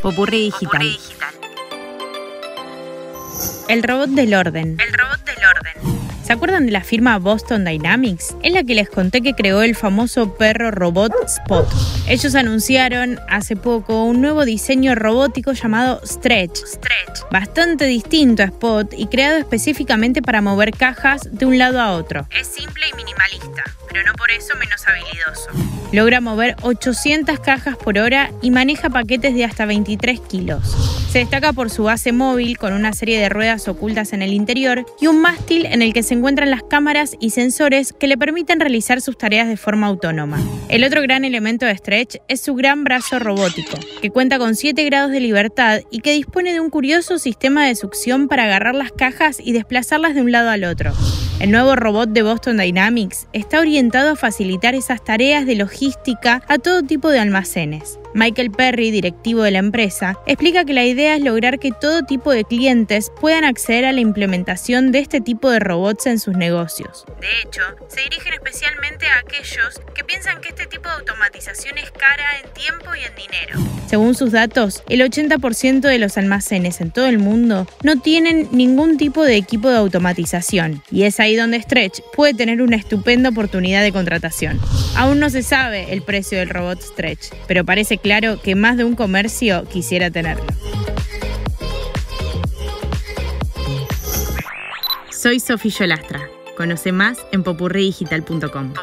Popurrí digital. El robot del orden. El robot del orden. ¿Se acuerdan de la firma Boston Dynamics? Es la que les conté que creó el famoso perro robot Spot. Ellos anunciaron hace poco un nuevo diseño robótico llamado Stretch. Stretch. Bastante distinto a Spot y creado específicamente para mover cajas de un lado a otro. Es simple y minimalista, pero no por eso menos habilidoso. Logra mover 800 cajas por hora y maneja paquetes de hasta 23 kilos. Se destaca por su base móvil con una serie de ruedas ocultas en el interior y un mástil en el que se encuentran las cámaras y sensores que le permiten realizar sus tareas de forma autónoma. El otro gran elemento de Stretch es su gran brazo robótico, que cuenta con 7 grados de libertad y que dispone de un curioso sistema de succión para agarrar las cajas y desplazarlas de un lado al otro. El nuevo robot de Boston Dynamics está orientado a facilitar esas tareas de logística a todo tipo de almacenes. Michael Perry, directivo de la empresa, explica que la idea es lograr que todo tipo de clientes puedan acceder a la implementación de este tipo de robots en sus negocios. De hecho, se dirigen especialmente a aquellos que piensan que este tipo de automatización es cara en tiempo y en dinero. Según sus datos, el 80% de los almacenes en todo el mundo no tienen ningún tipo de equipo de automatización, y es ahí donde Stretch puede tener una estupenda oportunidad de contratación. Aún no se sabe el precio del robot Stretch, pero parece claro que más de un comercio quisiera tenerlo. Soy Sofía Yolastra. Conoce más en popurridigital.com.